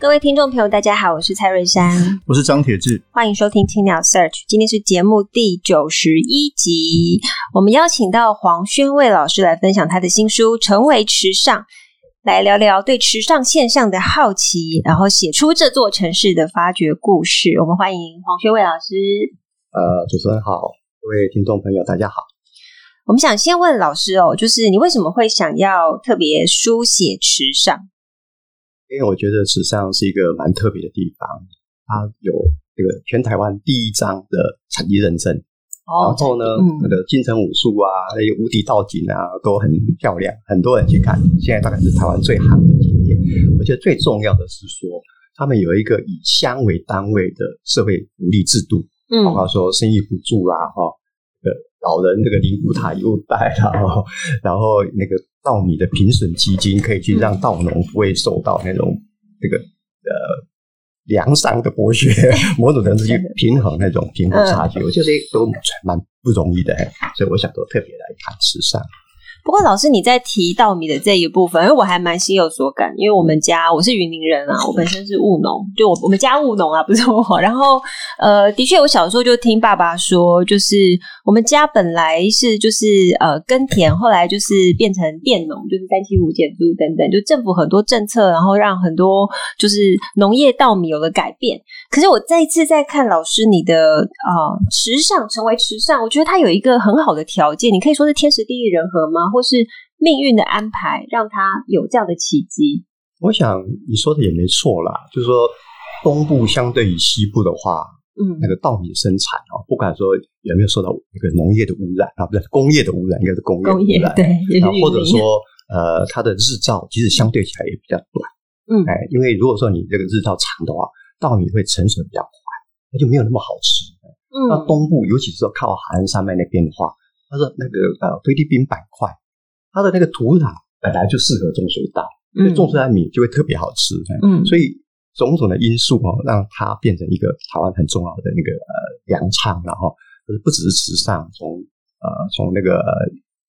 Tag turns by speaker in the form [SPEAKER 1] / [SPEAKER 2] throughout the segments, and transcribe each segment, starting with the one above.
[SPEAKER 1] 各位听众朋友，大家好，我是蔡瑞珊，
[SPEAKER 2] 我是张铁志，
[SPEAKER 1] 欢迎收听青鸟 Search。今天是节目第九十一集，我们邀请到黄宣卫老师来分享他的新书《成为池上》，来聊聊对池上现象的好奇，然后写出这座城市的发掘故事。我们欢迎黄宣卫老师。
[SPEAKER 3] 呃，主持人好，各位听众朋友，大家好。
[SPEAKER 1] 我们想先问老师哦，就是你为什么会想要特别书写池上？
[SPEAKER 3] 因为我觉得池上是一个蛮特别的地方，它有这个全台湾第一张的产地认证，哦、然后呢，嗯、那个金城武术啊，那些无敌道景啊，都很漂亮，很多人去看。现在大概是台湾最夯的景点。我觉得最重要的是说，他们有一个以乡为单位的社会福利制度，嗯，包括说生育补助啦，哈，呃，老人这个灵骨塔优待啦，然后那个。稻米的评审基金可以去让稻农不会受到那种这个呃粮商的剥削，某种程度去平衡那种贫富差距，我觉得都蛮不容易的，所以我想都特别来谈池上。
[SPEAKER 1] 不过老师，你在提稻米的这一部分，因为我还蛮心有所感，因为我们家我是云林人啊，我本身是务农，就我我们家务农啊，不是我。然后呃，的确，我小时候就听爸爸说，就是我们家本来是就是呃耕田，后来就是变成佃农，就是三七五减租等等，就政府很多政策，然后让很多就是农业稻米有了改变。可是我再一次在看老师你的啊、呃、时尚成为时尚，我觉得它有一个很好的条件，你可以说是天时地利人和吗？或是命运的安排，让他有这样的契机。
[SPEAKER 3] 我想你说的也没错啦，就是说东部相对于西部的话，嗯，那个稻米的生产啊，不管说有没有受到那个农业的污染啊，不是工业的污染，应该是工业工业，对，然后或者说呃，它的日照其实相对起来也比较短，嗯，哎，因为如果说你这个日照长的话，稻米会成熟比较快，它就没有那么好吃。嗯，那东部尤其是说靠海岸山脉那边的话。它的：“那个呃，菲律宾板块，它的那个土壤本来就适合种水稻，所以种出来米就会特别好吃。嗯，所以种种的因素哦，让它变成一个台湾很重要的那个呃粮仓，然后就是不只是池上，从呃从那个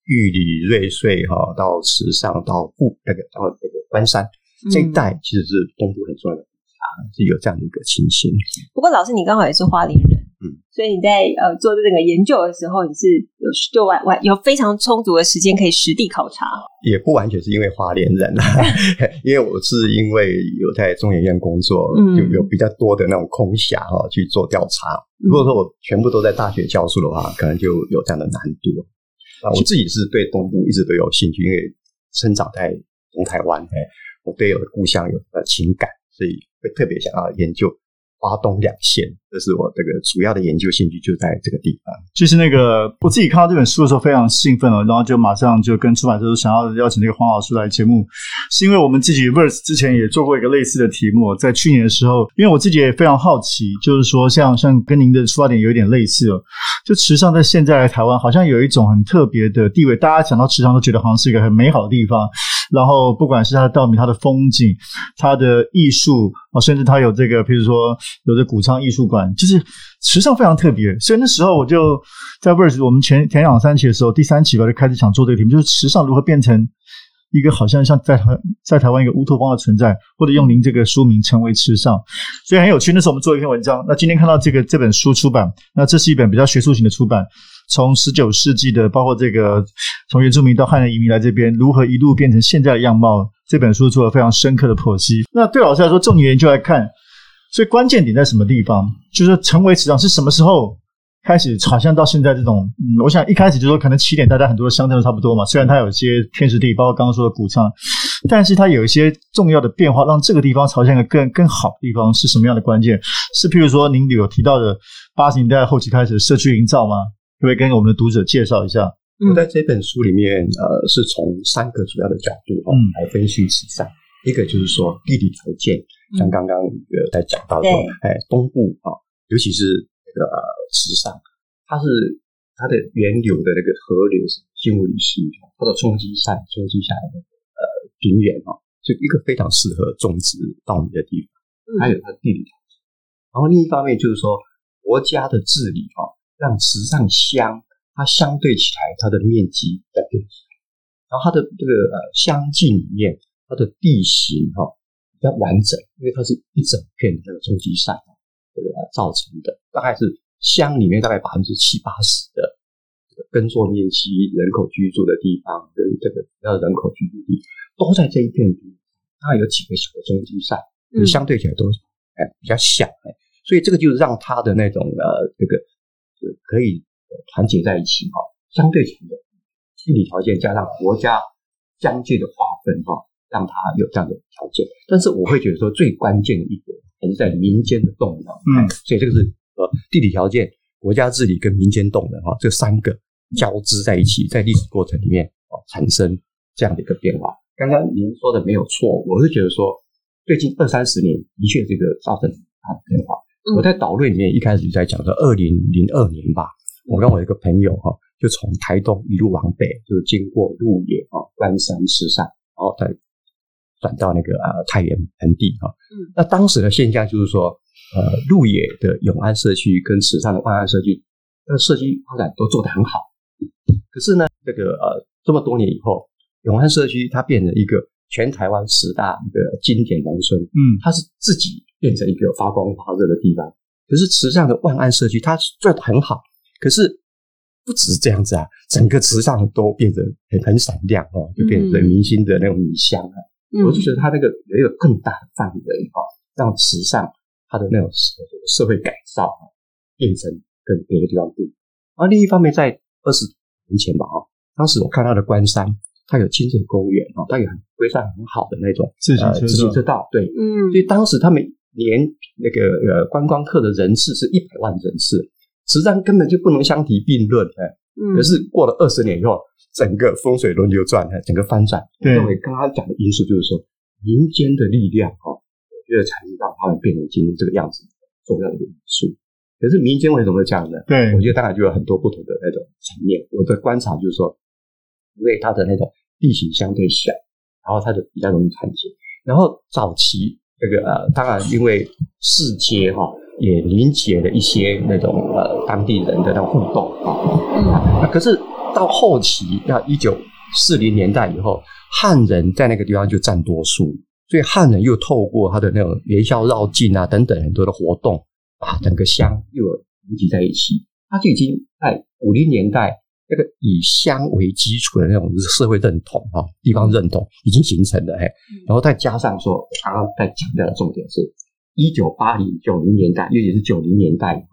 [SPEAKER 3] 玉里瑞穗哈到池上到富那个到那个关山这一带，其实是东部很重要的啊，是有这样的一个情形。
[SPEAKER 1] 不过老师，你刚好也是花莲人。”嗯，所以你在呃做这个研究的时候，你是有就完完有非常充足的时间可以实地考察，
[SPEAKER 3] 也不完全是因为花莲人啊，因为我是因为有在中研院工作，嗯，就有比较多的那种空暇哈去做调查。如果说我全部都在大学教书的话，可能就有这样的难度。啊，我自己是对东部一直都有兴趣，因为生长在东台湾，哎，我对我的故乡有呃情感，所以会特别想要研究。花东两线，这是我这个主要的研究兴趣，就在这个地方。
[SPEAKER 2] 就是那个我自己看到这本书的时候非常兴奋了，然后就马上就跟出版社说想要邀请这个黄老师来节目，是因为我们自己 Verse 之前也做过一个类似的题目，在去年的时候，因为我自己也非常好奇，就是说像像跟您的出发点有点类似哦，就池上在现在的台湾好像有一种很特别的地位，大家讲到池上都觉得好像是一个很美好的地方。然后，不管是它的稻米、它的风景、它的艺术啊，甚至它有这个，比如说有着谷仓艺术馆，就是池上非常特别。所以那时候我就在 Verse，我们前前两三期的时候，第三期吧，就开始想做这个题目，就是池上如何变成一个好像像在台在台湾一个乌托邦的存在，或者用您这个书名成为池上，所以很有趣。那时候我们做一篇文章，那今天看到这个这本书出版，那这是一本比较学术型的出版。从十九世纪的，包括这个从原住民到汉人移民来这边，如何一路变成现在的样貌？这本书做了非常深刻的剖析。那对老师来说，重点研究来看，所以关键点在什么地方？就是成为池上是什么时候开始？好像到现在这种，嗯，我想一开始就说可能起点大家很多的乡镇都差不多嘛。虽然它有些天时地利，包括刚刚说的谷仓，但是它有一些重要的变化，让这个地方朝向一个更更好的地方是什么样的关键？是譬如说您有提到的八十年代后期开始社区营造吗？可不可以跟我们的读者介绍一下？
[SPEAKER 3] 我在这本书里面，呃，是从三个主要的角度哦来分析慈善。一个就是说地理条件，像刚刚呃在讲到说，哎，东部啊，尤其是那个呃池上，它是它的源流的那个河流是新武里溪，它的冲积扇冲积下来的呃平原哦，就一个非常适合种植稻米的地方，还有它的地理条件。然后另一方面就是说，国家的治理啊，让池上乡它相对起来它的面积在变小。然后它的这个呃乡境里面，它的地形哈比较完整，因为它是一整片的这个冲积扇这个造成的，大概是乡里面大概百分之七八十的这个耕作面积、人口居住的地方跟这个主要人口居住地都在这一片地方，它有几个小的冲积扇，嗯，相对起来都哎比较小哎，所以这个就是让它的那种呃这个可以团结在一起哈，相对强的。地理条件加上国家疆界的划分，哈，让它有这样的条件。但是我会觉得说，最关键的一点还是在民间的动能。嗯，所以这个是呃地理条件、国家治理跟民间动能哈，这三个交织在一起，在历史过程里面哦产生这样的一个变化。刚刚您说的没有错，我是觉得说，最近二三十年的确这个造成大的变化。我在导论里面一开始就在讲说，二零零二年吧，我跟我一个朋友哈。就从台东一路往北，就是经过鹿野啊、关山、池上，然后再转到那个呃太原盆地哈。嗯，那当时的现象就是说，呃，鹿野的永安社区跟池上的万安社区，那社区发展都做得很好。可是呢，这个呃这么多年以后，永安社区它变成一个全台湾十大一个经典农村，嗯，它是自己变成一个发光发热的地方。可是池上的万安社区，它做得很好，可是。不只是这样子啊，整个池上都变得很很闪亮哦，就变成明星的那种米香啊。嗯、我就觉得它那个有一个更大的范围哈，让池上它的那种社会改造啊，变成跟别的地方不一样。而另一方面，在二十年前吧哈，当时我看到的关山，它有亲子公园哦，它有很规范很好的那种自行车、呃、自行车道，对，嗯，所以当时他们连那个呃观光客的人次是一百万人次。实际上根本就不能相提并论，哎，可是过了二十年以后，整个风水轮流转，整个翻转。对，认为刚刚讲的因素就是说，民间的力量，哈，我觉得才能让他们变成今天这个样子重要的一个因素。可是民间为什么会这样呢？对，我觉得当然就有很多不同的那种层面。我的观察就是说，因为它的那种地形相对小，然后它就比较容易团结。然后早期这个呃，当然因为市街哈。也凝结了一些那种呃当地人的那种互动啊，嗯，可是到后期那一九四零年代以后，汉人在那个地方就占多数，所以汉人又透过他的那种元宵绕境啊等等很多的活动，啊，整个乡又凝集在一起，他就已经在五零年代那个以乡为基础的那种社会认同哈，地方认同已经形成了，嘿，然后再加上说刚刚在强调的重点是。一九八零九零年代，尤其是九零年代，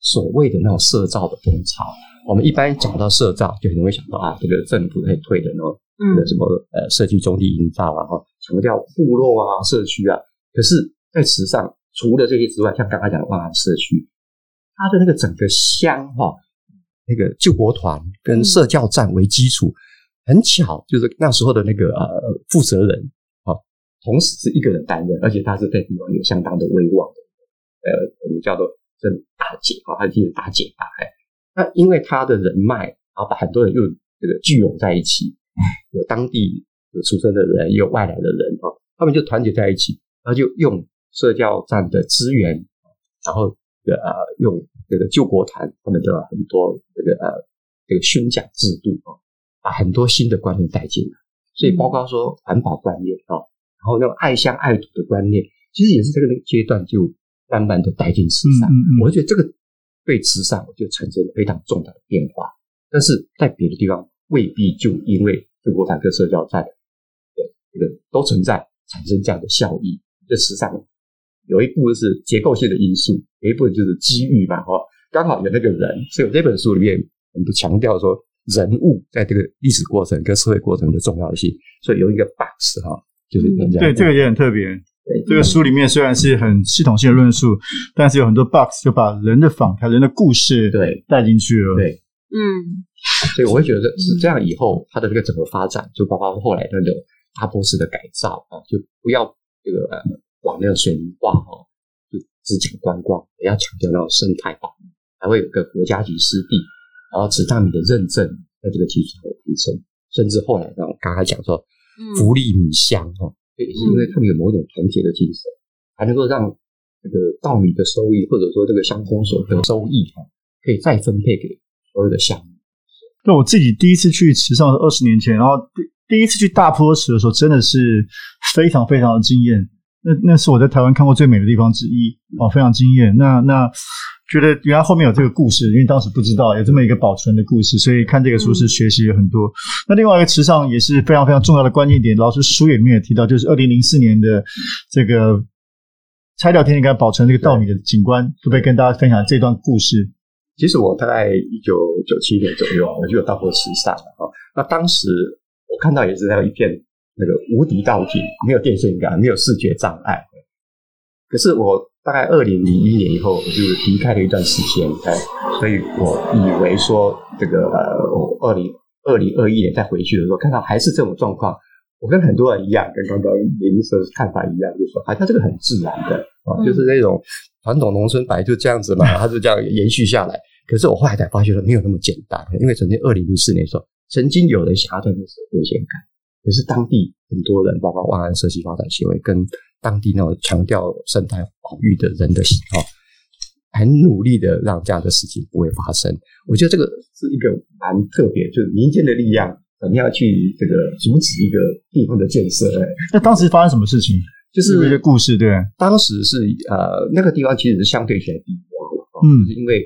[SPEAKER 3] 所谓的那种社造的风潮，我们一般讲到社造，就很容易想到啊，这个政府在推的那种，嗯，什么呃社区中地营造啊，哈，强调部落啊、社区啊。可是，在池上，除了这些之外，像刚刚讲的万安社区，它的那个整个乡哈，那个救国团跟社教站为基础，很巧，就是那时候的那个呃负责人。同时是一个人担任，而且他是在地方有相当的威望的，呃，我们叫做这大姐啊，他就是大姐大。哎，那因为他的人脉，然后把很多人又这个聚拢在一起，有当地有出生的人，也有外来的人啊，他们就团结在一起，然后就用社教站的资源，然后呃用这个救国团他们的很多这个呃这个宣讲制度啊，把很多新的观念带进来，所以包括说环保观念啊。然后那种爱乡爱土的观念，其实也是这个阶段就慢慢的带进慈善。嗯嗯、我觉得这个对池上就产生了非常重大的变化，但是在别的地方未必就因为救国团跟社交站，对这个都存在产生这样的效益。这池上有一部分是结构性的因素，有一部分就是机遇嘛，哈，刚好有那个人。所以这本书里面我们都强调说人物在这个历史过程跟社会过程的重要性，所以有一个 box 哈。就是
[SPEAKER 2] 对，这个也很特别。这个书里面虽然是很系统性的论述，但是有很多 box 就把人的访谈、人的故事对带进去了。
[SPEAKER 3] 对，嗯，所以我会觉得是这样。以后它的这个整个发展，就包括后来那个大波斯的改造啊，就不要这个呃往那个水泥化哦，就只讲观光，也要强调那种生态保育，还会有个国家级湿地，然后池大米的认证在这个基础上的提升，甚至后来呢，刚才讲说福利米香哦，也，是因为他们有某种团结的精神，还能够让这个稻米的收益或者说这个乡公所的收益哈，可以再分配给所有的项目。
[SPEAKER 2] 那我自己第一次去池上是二十年前，然后第第一次去大坡池的时候，真的是非常非常的惊艳。那那是我在台湾看过最美的地方之一哦，非常惊艳。那那觉得原来后面有这个故事，因为当时不知道有这么一个保存的故事，所以看这个书是学习了很多。那另外一个池上也是非常非常重要的关键点，老师书里面也提到，就是二零零四年的这个拆掉天井盖保存这个稻米的景观，可不可以跟大家分享这段故事？
[SPEAKER 3] 其实我大概一九九七年左右啊，我就有到过池上了哈。那当时我看到也是那一片那个无敌道具，没有电线杆，没有视觉障碍。可是我大概二零零一年以后，我就离开了一段时间，哎，所以我以为说这个呃，我二零二零二一年再回去的时候，看到还是这种状况，我跟很多人一样，跟刚刚林医生看法一样，就是说，哎，它这个很自然的啊，就是那种。传统农村本来就这样子嘛，它就这样延续下来。可是我后来才发现说，没有那么简单。因为曾经二零零四年的时候，曾经有人想要在那时候电线杆，可是当地很多人，包括万安社区发展协会跟当地那种强调生态保育的人的喜好，很努力的让这样的事情不会发生。我觉得这个是一个蛮特别，就是民间的力量，怎么样去这个阻止一个地方的建设？
[SPEAKER 2] 那当时发生什么事情？就是一些故事，对。
[SPEAKER 3] 当时是呃，那个地方其实是相对比较低洼的，嗯，就是因为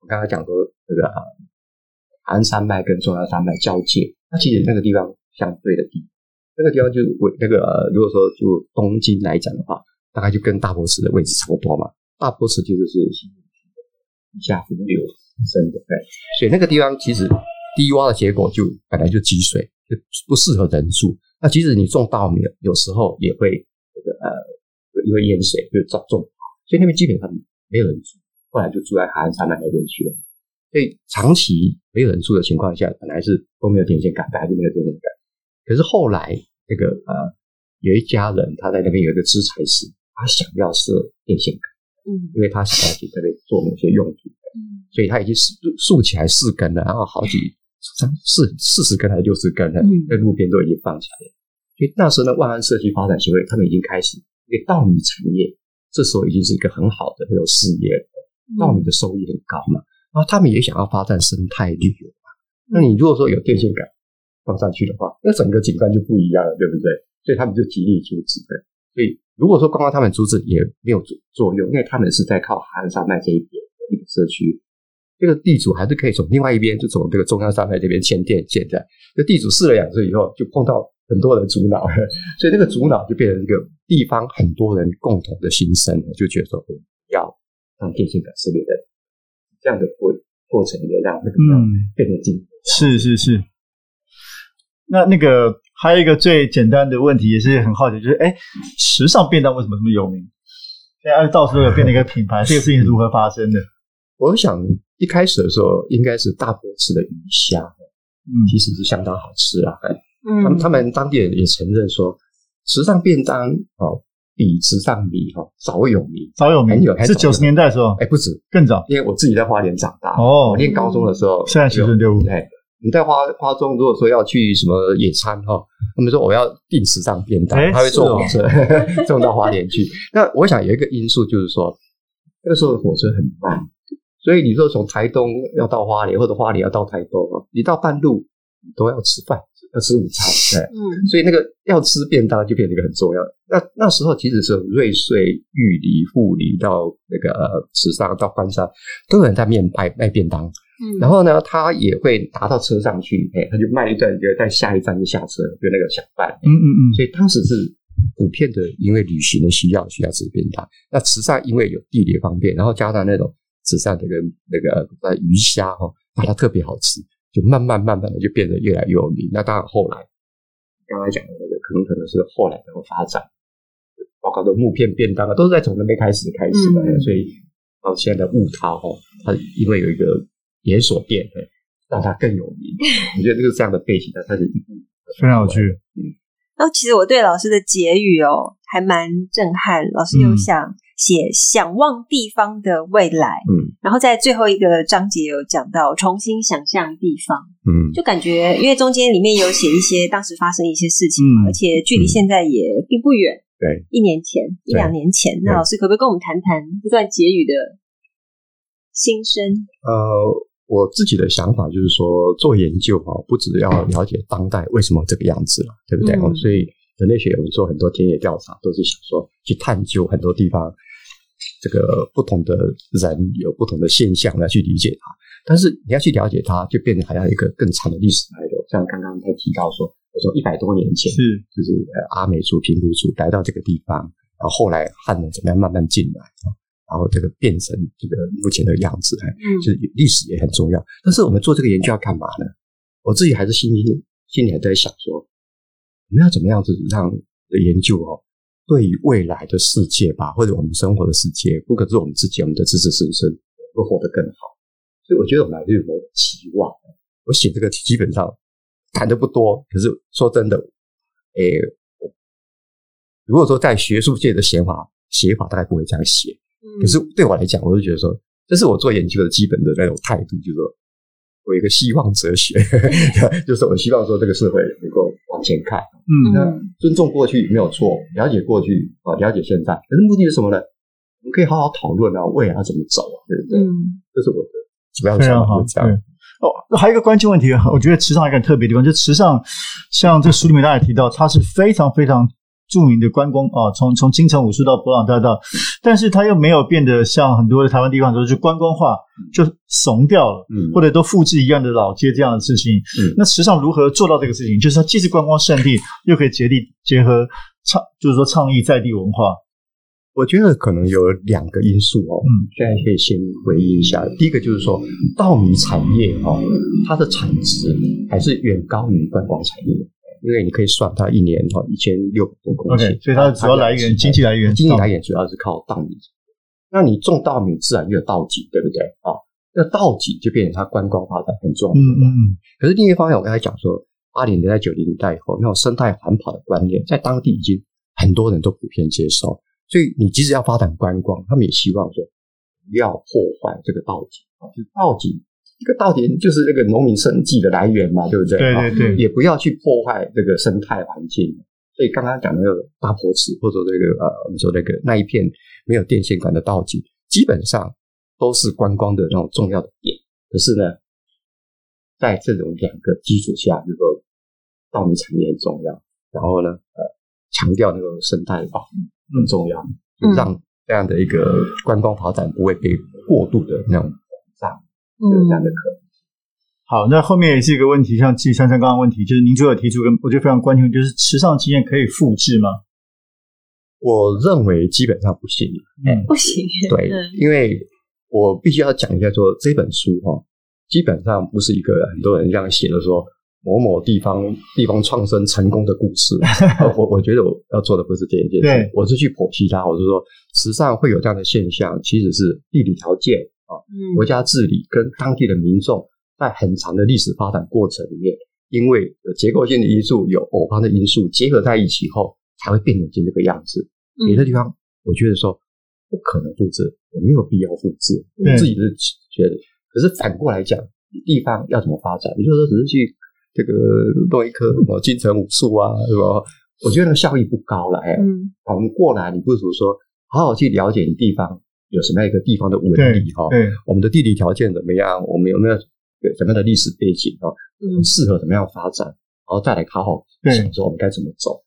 [SPEAKER 3] 我刚才讲说这个海岸山脉跟中央山脉交界，那其实那个地方相对的低，那个地方就为那个，如果说就东京来讲的话，大概就跟大坡池的位置差不多嘛。大坡池其实是地下伏流深的，对，所以那个地方其实低洼的结果就本来就积水，就不适合人住。那即使你种稻米，有时候也会这个。呃，因为淹水就造种，所以那边基本上没有人住，后来就住在海岸山脉那边去了。所以长期没有人住的情况下，本来是都没有电线杆，本来就没有电线杆。可是后来那个呃，有一家人他在那边有一个资财师，他想要设电线杆，嗯，因为他想要去那边做某些用途，嗯，所以他已经竖竖起来四根了，然后好几三四四十根还是六十根了，在路边都已经放起来了。所以那时候呢，万安社区发展协会他们已经开始，因为稻米产业这时候已经是一个很好的那种事业了，稻米的收益很高嘛。然后他们也想要发展生态旅游嘛。那你如果说有电线杆放上去的话，那整个景观就不一样了，对不对？所以他们就极力阻止的。所以如果说刚刚他们阻止也没有作用，因为他们是在靠海岸山脉这一边的一个社区，这个地主还是可以从另外一边就从这个中央山脉这边牵电线的。这地主试了两次以后，就碰到。很多人阻挠，所以那个阻挠就变成一个地方很多人共同的心声，就觉得说要让电线杆设立的这样的过过程，也让那个变得进步。
[SPEAKER 2] 是是是。那那个还有一个最简单的问题，也是很好奇，就是哎，时尚便当为什么这么有名？现在到处都有变成一个品牌，这个事情是如何发生的？
[SPEAKER 3] 我想一开始的时候，应该是大坡吃的鱼虾，嗯，其实是相当好吃啊。嗯，他们他们当地人也承认说，时尚便当哦，比时尚米哈早有名，
[SPEAKER 2] 早有名，很有是九十年代的时候，
[SPEAKER 3] 哎，不止。
[SPEAKER 2] 更早，
[SPEAKER 3] 因为我自己在花莲长大
[SPEAKER 2] 哦，
[SPEAKER 3] 我念高中的时候，
[SPEAKER 2] 现在学生就
[SPEAKER 3] 对，你在花花中如果说要去什么野餐哈，他们说我要订池上便当，他会坐火车送 到花莲去。那我想有一个因素就是说，那个时候的火车很慢，所以你说从台东要到花莲，或者花莲要到台东，你到半路你都要吃饭。要吃午餐，对，嗯，所以那个要吃便当就变成一个很重要。那那时候其实是瑞穗、玉里、富里到那个池上到关山，都有人在面卖卖便当。嗯，然后呢，他也会拿到车上去，哎，他就卖一段，就在下一站就下车，就那个小贩。嗯嗯嗯。所以当时是普遍的，因为旅行的需要，需要吃便当。那慈善因为有地理方便，然后加上那种慈善这个那个呃鱼虾哈，它特别好吃。就慢慢慢慢的就变得越来越有名。那当然后来刚才讲的那个，可能可能是后来的发展，包括的木片便当啊，都是在从那边开始开始的。嗯、所以到现在的雾涛哈，它因为有一个连锁店，让它更有名。我觉得就是这样的背景，它开始一步
[SPEAKER 2] 非常有趣。
[SPEAKER 1] 嗯。然后其实我对老师的结语哦，还蛮震撼。老师有想写“想望地方的未来”，
[SPEAKER 3] 嗯，
[SPEAKER 1] 然后在最后一个章节有讲到重新想象地方，
[SPEAKER 3] 嗯，
[SPEAKER 1] 就感觉因为中间里面有写一些当时发生一些事情，嗯、而且距离现在也并不远，
[SPEAKER 3] 对，
[SPEAKER 1] 一年前、一两年前。那老师可不可以跟我们谈谈这段结语的心声？
[SPEAKER 3] 呃。我自己的想法就是说，做研究哈，不只要了解当代为什么这个样子了，对不对？嗯、所以人类学我们做很多田野调查，都是想说去探究很多地方这个不同的人有不同的现象来去理解它。但是你要去了解它，就变成还要一个更长的历史脉络。像刚刚他提到说，我说一百多年前
[SPEAKER 2] 是
[SPEAKER 3] 就是呃阿美族、平埔族来到这个地方，然后后来汉人怎么样慢慢进来啊。然后这个变成这个目前的样子，嗯，就是历史也很重要。但是我们做这个研究要干嘛呢？我自己还是心里心里还在想说，我们要怎么样子让研究哦，对于未来的世界吧，或者我们生活的世界，不可是我们自己，我们的子子孙孙会活得更好。所以我觉得我们还是有期望。我写这个基本上谈的不多，可是说真的，诶，如果说在学术界的写法写法，大概不会这样写。可是对我来讲，我就觉得说，这是我做研究的基本的那种态度，就是说我有一个希望哲学，就是我希望说这个社会能够往前看，嗯，那尊重过去没有错，了解过去啊，了解现在，可是目的是什么呢？我们可以好好讨论啊，未来要怎么走啊，对不对？嗯，这是我的主要想法。这样
[SPEAKER 2] 哦，还有一个关键问题，我觉得池上一个很特别的地方，就池上像这书里面大家也提到，它是非常非常。著名的观光啊，从从京城武术到博朗大道，但是它又没有变得像很多的台湾地方说就观光化，就怂掉了，嗯，或者都复制一样的老街这样的事情。嗯，那实际上如何做到这个事情？就是它既是观光圣地，又可以结地结合倡，就是说倡议在地文化。
[SPEAKER 3] 我觉得可能有两个因素哦，嗯，现在可以先回忆一下。第一个就是说，稻米产业哦，它的产值还是远高于观光产业。因为你可以算它一年哈一千六百多公顷，
[SPEAKER 2] 所以它的主要来源经济来源，
[SPEAKER 3] 经济来源主要是靠稻米。那你种稻米，自然就有稻井，对不对啊？那稻井就变成它观光发展很重要的。嗯嗯嗯。可是另一方面，我刚才讲说，八零年代、九零年代以后，那种生态环保的观念，在当地已经很多人都普遍接受。所以你即使要发展观光，他们也希望说不要破坏这个稻井啊，就是稻井。一个稻田就是那个农民生计的来源嘛，对不对？
[SPEAKER 2] 对对对，
[SPEAKER 3] 也不要去破坏这个生态环境。所以刚刚讲的那个大坡池，或者这个呃，我们说那个那一片没有电线杆的稻井，基本上都是观光的那种重要的点。可是呢，在这种两个基础下，就是说稻米产业很重要，然后呢，呃，强调那个生态保护很重要，嗯、让这样的一个观光发展不会被过度的那种。有这样的可能。
[SPEAKER 2] 好，那后面也是一个问题，像季珊珊刚刚问题，就是您最后提出跟我觉得非常关键，就是时尚经验可以复制吗？
[SPEAKER 3] 我认为基本上不行。
[SPEAKER 1] 嗯，不行。
[SPEAKER 3] 对，因为我必须要讲一下，说这本书哈，基本上不是一个很多人这样写的，说某某地方地方创生成功的故事。我我觉得我要做的不是这一件事，我是去剖析它。我是说，时尚会有这样的现象，其实是地理条件。啊，国家治理跟当地的民众在很长的历史发展过程里面，因为有结构性的因素，有偶发的因素结合在一起后，才会变成这个样子。别的地方，我觉得说不可能复制，也没有必要复制。我自己是觉得，可是反过来讲，地方要怎么发展？你就说只是去这个弄一棵什么金城武术啊，什么？我觉得那个效益不高了。哎，嗯，反过来，你不如说好好去了解你地方。有什么样一个地方的纹理哈？对，我们的地理条件怎么样？我们有没有什么样的历史背景啊？嗯，适合怎么样发展？然后再来好好想说我们该怎么走。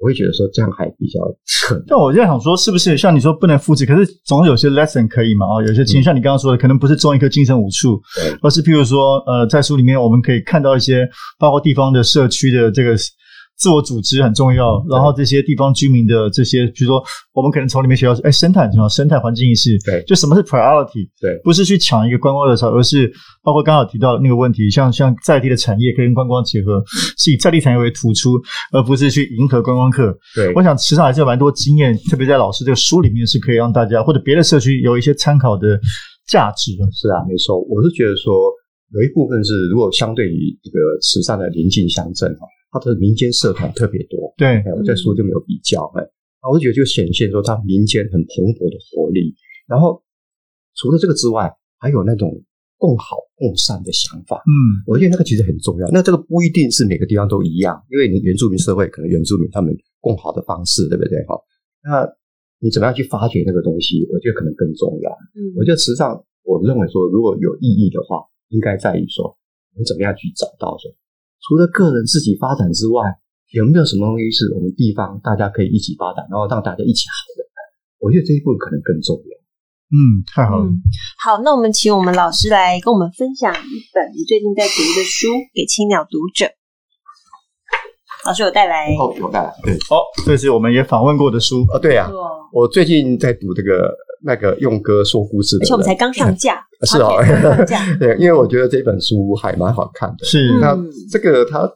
[SPEAKER 3] 我会觉得说这样还比较可。
[SPEAKER 2] 但我就在想说，是不是像你说不能复制？可是总有些 lesson 可以嘛？哦，有些其实像你刚刚说的，可能不是种一棵精神武树，而是譬如说，呃，在书里面我们可以看到一些包括地方的社区的这个。自我组织很重要，然后这些地方居民的这些，比如说我们可能从里面学到，哎，生态很重要，生态环境意识，
[SPEAKER 3] 对，
[SPEAKER 2] 就什么是 priority，
[SPEAKER 3] 对，
[SPEAKER 2] 不是去抢一个观光热潮，而是包括刚好提到的那个问题，像像在地的产业可以跟观光结合，是以在地产业为突出，而不是去迎合观光客。
[SPEAKER 3] 对，
[SPEAKER 2] 我想池上还是有蛮多经验，特别在老师这个书里面是可以让大家或者别的社区有一些参考的价值的。
[SPEAKER 3] 是啊，没错，我是觉得说有一部分是如果相对于这个慈善的邻近乡镇哈。它的民间社团特别多。
[SPEAKER 2] 对，
[SPEAKER 3] 我在书就没有比较。哎，我就觉得就显现说它民间很蓬勃的活力。然后除了这个之外，还有那种共好共善的想法。
[SPEAKER 2] 嗯，
[SPEAKER 3] 我觉得那个其实很重要。那这个不一定是每个地方都一样，因为你原住民社会可能原住民他们共好的方式，对不对？哈，那你怎么样去发掘那个东西？我觉得可能更重要。嗯，我觉得实际上我认为说，如果有意义的话，应该在于说我们怎么样去找到说，除了个人自己发展之外，有没有什么东西是我们地方大家可以一起发展，然后让大家一起好的？我觉得这一步可能更重要。
[SPEAKER 2] 嗯，太好了。嗯，
[SPEAKER 1] 好，那我们请我们老师来跟我们分享一本你最近在读的书，给青鸟读者。老师有带来
[SPEAKER 3] 哦，有带来。对，
[SPEAKER 2] 哦，这是我们也访问过的书
[SPEAKER 3] 哦，对呀，啊，我最近在读这个那个用歌说故事的，
[SPEAKER 1] 而且我们才刚上架，
[SPEAKER 3] 是哦，对，因为我觉得这本书还蛮好看的。
[SPEAKER 2] 是，
[SPEAKER 3] 那这个他。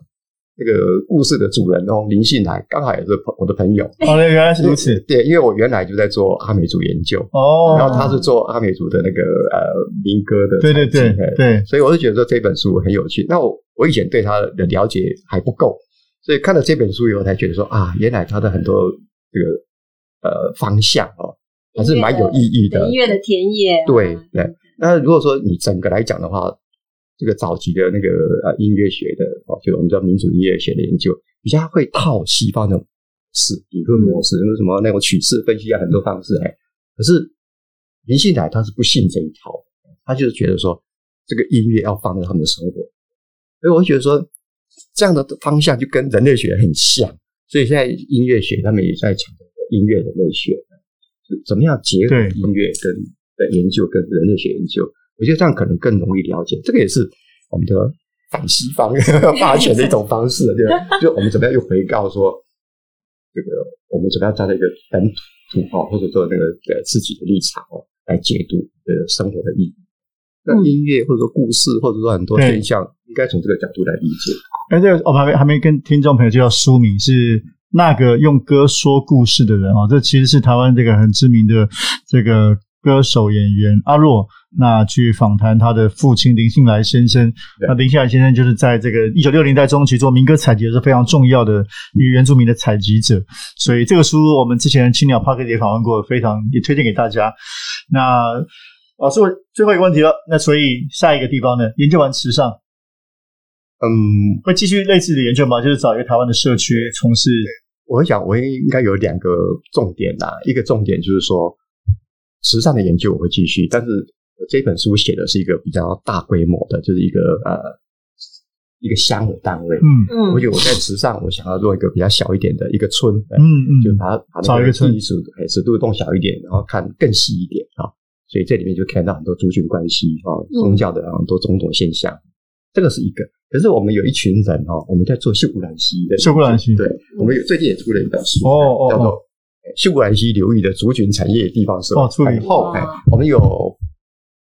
[SPEAKER 3] 这个故事的主人哦，林信来刚好也是朋我的朋友。
[SPEAKER 2] 哦，原来是如此。
[SPEAKER 3] 对，因为我原来就在做阿美族研究
[SPEAKER 2] 哦，
[SPEAKER 3] 然后他是做阿美族的那个呃民歌的。
[SPEAKER 2] 对对对对。
[SPEAKER 3] 所以我就觉得说这本书很有趣。那我我以前对他的了解还不够，所以看了这本书以后才觉得说啊，原来他的很多这个呃方向哦，还是蛮有意义的。
[SPEAKER 1] 音乐的田野。
[SPEAKER 3] 对对。那如果说你整个来讲的话。这个早期的那个呃音乐学的哦，就我们叫民族音乐学的研究，比较会套西方的式理论模式，那什么那种曲式分析啊，很多方式哎。可是林信来他是不信这一套，他就是觉得说这个音乐要放在他们的生活，所以我觉得说这样的方向就跟人类学很像，所以现在音乐学他们也在讲音乐人类学，就怎么样结合音乐跟的研究跟人类学研究。我觉得这样可能更容易了解，这个也是我们的反西方 霸权的一种方式，对吧？就我们怎么样又回告说，这个我们怎么样站在一个本土哦，或者说那个呃自己的立场哦，来解读呃生活的意义。那音乐或者说故事，或者说很多现象，应该从这个角度来理解。
[SPEAKER 2] 哎，这个我们还没还没跟听众朋友介绍书名是那个用歌说故事的人哦，这其实是台湾这个很知名的这个歌手演员阿洛。那去访谈他的父亲林信来先生。那林信来先生就是在这个一九六零代中期做民歌采集是非常重要的一个原住民的采集者。所以这个书我们之前青鸟 Podcast 也访问过，非常也推荐给大家。那老师，我最后一个问题了。那所以下一个地方呢？研究完池上，
[SPEAKER 3] 嗯，
[SPEAKER 2] 会继续类似的研究吗？就是找一个台湾的社区从事。
[SPEAKER 3] 我想我应该有两个重点啦。一个重点就是说池上的研究我会继续，但是。这本书写的是一个比较大规模的，就是一个呃一个乡的单位。嗯嗯，我觉得我在时尚，我想要做一个比较小一点的一个村。嗯嗯，就把它把那个地处尺度动小一点，然后看更细一点啊。所以这里面就看到很多族群关系啊，宗教的很多种种现象。这个是一个。可是我们有一群人哈，我们在做秀姑兰溪的
[SPEAKER 2] 秀姑兰溪。
[SPEAKER 3] 对，我们有最近也出了一本书哦哦，叫做《秀姑峦溪流域的族群产业地方社会》。哦，出了以后，哎，我们有。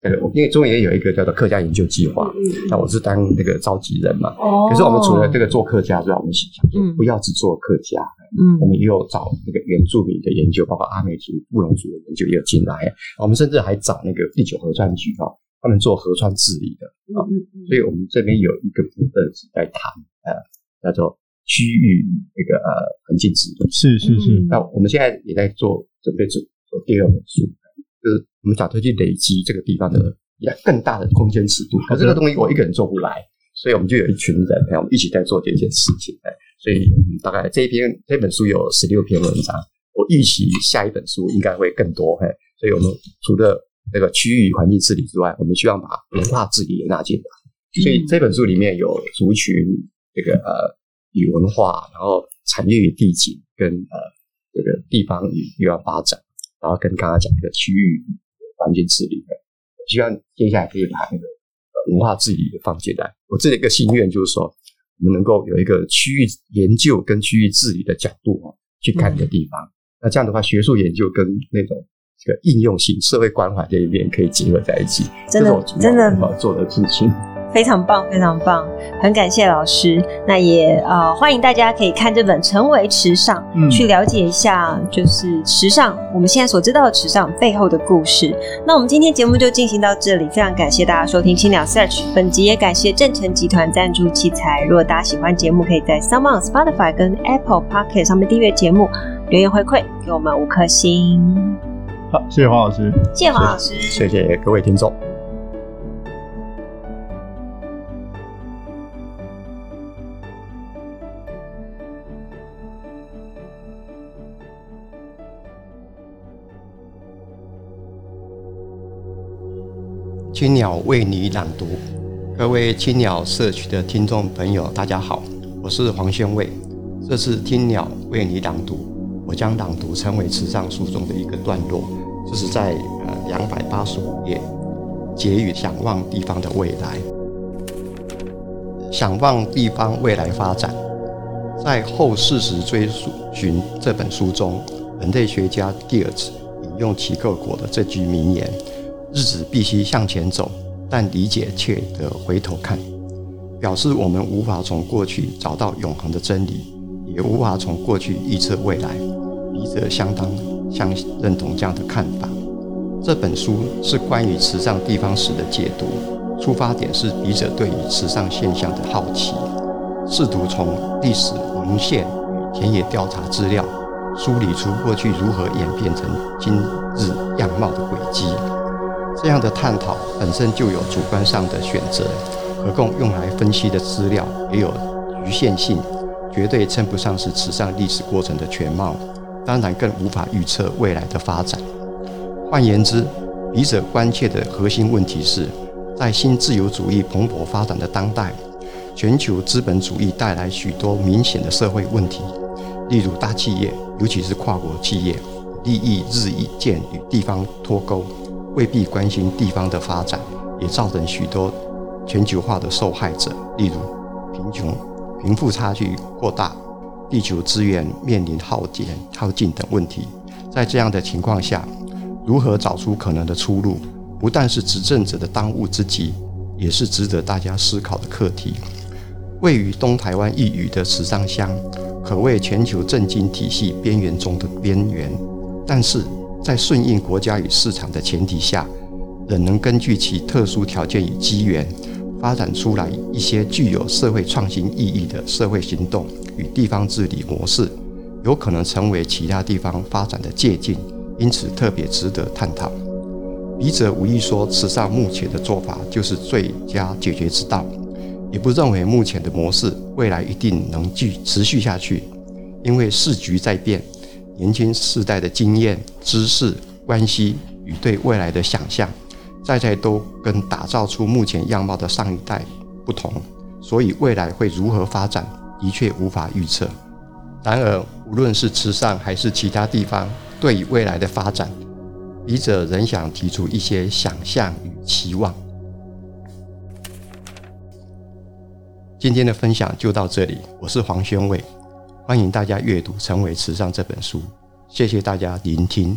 [SPEAKER 3] 呃，因为中研院有一个叫做客家研究计划，那我是当那个召集人嘛。哦。可是我们除了这个做客家之外，我们想说不要只做客家，嗯，我们也有找那个原住民的研究，包括阿美族、布农族的研究也有进来。我们甚至还找那个第九合川局哈，他们做河川治理的嗯。所以我们这边有一个部分是在谈呃，叫做区域那个呃环境治理。
[SPEAKER 2] 是是是。
[SPEAKER 3] 那我们现在也在做准备做做第二本书。就是我们打算去累积这个地方的更大的空间尺度，可这个东西我一个人做不来，所以我们就有一群人，我们一起在做这件事情。所以大概这一篇这本书有十六篇文章，我预期下一本书应该会更多。所以我们除了那个区域环境治理之外，我们希望把文化治理也纳进来。所以这本书里面有族群这个呃与文化，然后产业与地景跟呃这个地方与地方发展。然后跟刚刚讲那个区域环境治理的，希望接下来可以把那个文化治理放进来。我这里一个心愿就是说，我们能够有一个区域研究跟区域治理的角度啊，去看一个地方。那这样的话，学术研究跟那种这个应用性、社会关怀这一面可以结合在一起。
[SPEAKER 1] 真的，真的
[SPEAKER 3] 做的事情。
[SPEAKER 1] 非常棒，非常棒，很感谢老师。那也呃欢迎大家可以看这本《成为池上》，嗯，去了解一下就是池上我们现在所知道的池上背后的故事。那我们今天节目就进行到这里，非常感谢大家收听青鸟 Search。本集也感谢正成集团赞助器材。如果大家喜欢节目，可以在 SoundOn、Spotify 跟 Apple Pocket 上面订阅节目，留言回馈给我们五颗星。
[SPEAKER 2] 好，谢谢黄老师，
[SPEAKER 1] 谢谢黄老师，
[SPEAKER 3] 谢谢各位听众。青鸟为你朗读，各位青鸟社区的听众朋友，大家好，我是黄宣卫。这次青鸟为你朗读，我将朗读成为池上书中的一个段落，这是在呃两百八十五页，结语想望地方的未来。想望地方未来发展，在后事实追寻这本书中，人类学家蒂尔兹引用齐克果的这句名言。日子必须向前走，但理解却得回头看，表示我们无法从过去找到永恒的真理，也无法从过去预测未来。笔者相当相认同这样的看法。这本书是关于池上地方史的解读，出发点是笔者对于池上现象的好奇，试图从历史文献与田野调查资料，梳理出过去如何演变成今日样貌的轨迹。这样的探讨本身就有主观上的选择，何况用来分析的资料也有局限性，绝对称不上是池上历史过程的全貌，当然更无法预测未来的发展。换言之，笔者关切的核心问题是，在新自由主义蓬勃发展的当代，全球资本主义带来许多明显的社会问题，例如大企业，尤其是跨国企业，利益日益渐与地方脱钩。未必关心地方的发展，也造成许多全球化的受害者，例如贫穷、贫富差距过大、地球资源面临耗竭、耗尽等问题。在这样的情况下，如何找出可能的出路，不但是执政者的当务之急，也是值得大家思考的课题。位于东台湾一隅的池上乡，可谓全球政经体系边缘中的边缘，但是。在顺应国家与市场的前提下，仍能根据其特殊条件与机缘，发展出来一些具有社会创新意义的社会行动与地方治理模式，有可能成为其他地方发展的借鉴，因此特别值得探讨。笔者无意说池上目前的做法就是最佳解决之道，也不认为目前的模式未来一定能继持续下去，因为时局在变。年轻世代的经验、知识、关系与对未来的想象，在在都跟打造出目前样貌的上一代不同，所以未来会如何发展，的确无法预测。然而，无论是慈善还是其他地方，对于未来的发展，笔者仍想提出一些想象与期望。今天的分享就到这里，我是黄宣伟。欢迎大家阅读《成为池上》这本书，谢谢大家聆听。